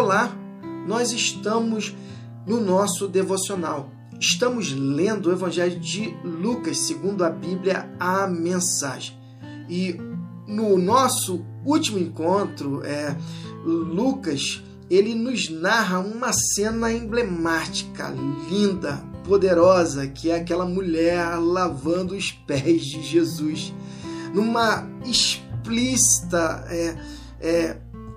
Olá, nós estamos no nosso devocional. Estamos lendo o Evangelho de Lucas, segundo a Bíblia, a mensagem. E no nosso último encontro, é, Lucas ele nos narra uma cena emblemática, linda, poderosa, que é aquela mulher lavando os pés de Jesus, numa explícita é, é,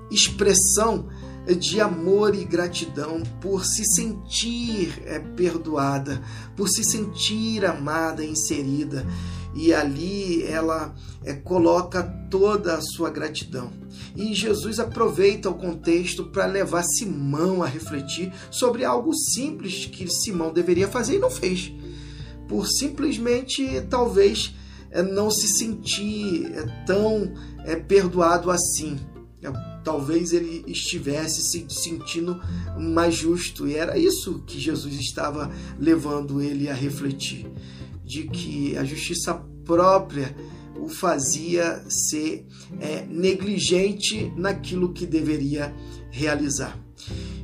expressão de amor e gratidão por se sentir é, perdoada, por se sentir amada, inserida. E ali ela é, coloca toda a sua gratidão. E Jesus aproveita o contexto para levar Simão a refletir sobre algo simples que Simão deveria fazer e não fez. Por simplesmente, talvez, é, não se sentir tão perdoado assim talvez ele estivesse se sentindo mais justo. E era isso que Jesus estava levando ele a refletir: de que a justiça própria o fazia ser é, negligente naquilo que deveria realizar.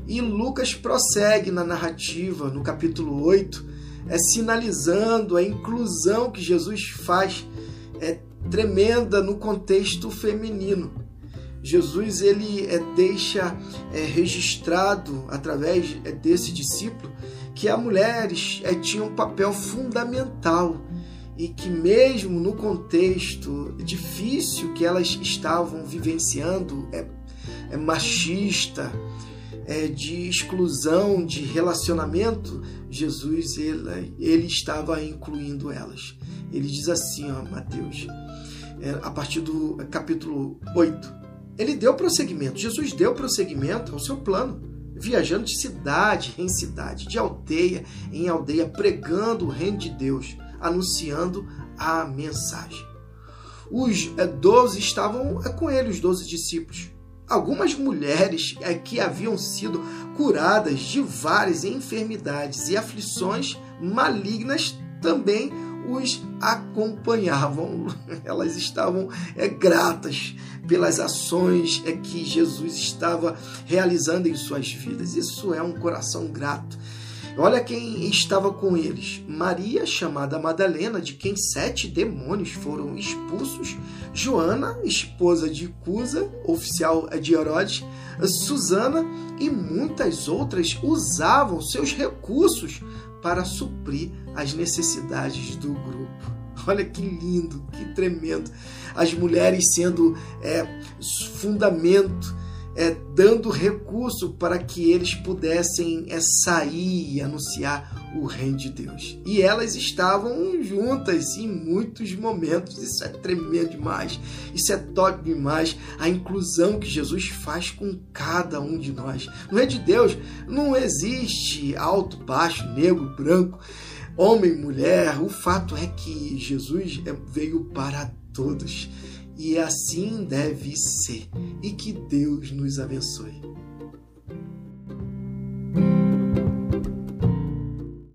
E Lucas prossegue na narrativa, no capítulo 8, é, sinalizando a inclusão que Jesus faz é, tremenda no contexto feminino. Jesus ele é, deixa é, registrado através é, desse discípulo que as mulheres é, tinham um papel fundamental e que mesmo no contexto difícil que elas estavam vivenciando, é, é machista, é, de exclusão de relacionamento, Jesus ele, ele estava incluindo elas. Ele diz assim, ó, Mateus, é, a partir do capítulo 8, ele deu prosseguimento, Jesus deu prosseguimento ao seu plano, viajando de cidade em cidade, de aldeia em aldeia, pregando o reino de Deus, anunciando a mensagem. Os é, doze estavam é, com ele, os doze discípulos. Algumas mulheres é, que haviam sido curadas de várias enfermidades e aflições malignas também os acompanhavam. Elas estavam é, gratas pelas ações é, que Jesus estava realizando em suas vidas. Isso é um coração grato. Olha quem estava com eles: Maria, chamada Madalena, de quem sete demônios foram expulsos, Joana, esposa de Cusa, oficial de Herodes, Susana e muitas outras usavam seus recursos para suprir as necessidades do grupo. Olha que lindo, que tremendo. As mulheres sendo é, fundamento, é, dando recurso para que eles pudessem é, sair e anunciar o reino de Deus. E elas estavam juntas em muitos momentos. Isso é tremendo demais. Isso é top demais. A inclusão que Jesus faz com cada um de nós. No reino de Deus não existe alto, baixo, negro, branco, homem, mulher. O fato é que Jesus é, veio para todos. E assim deve ser. E que Deus nos abençoe.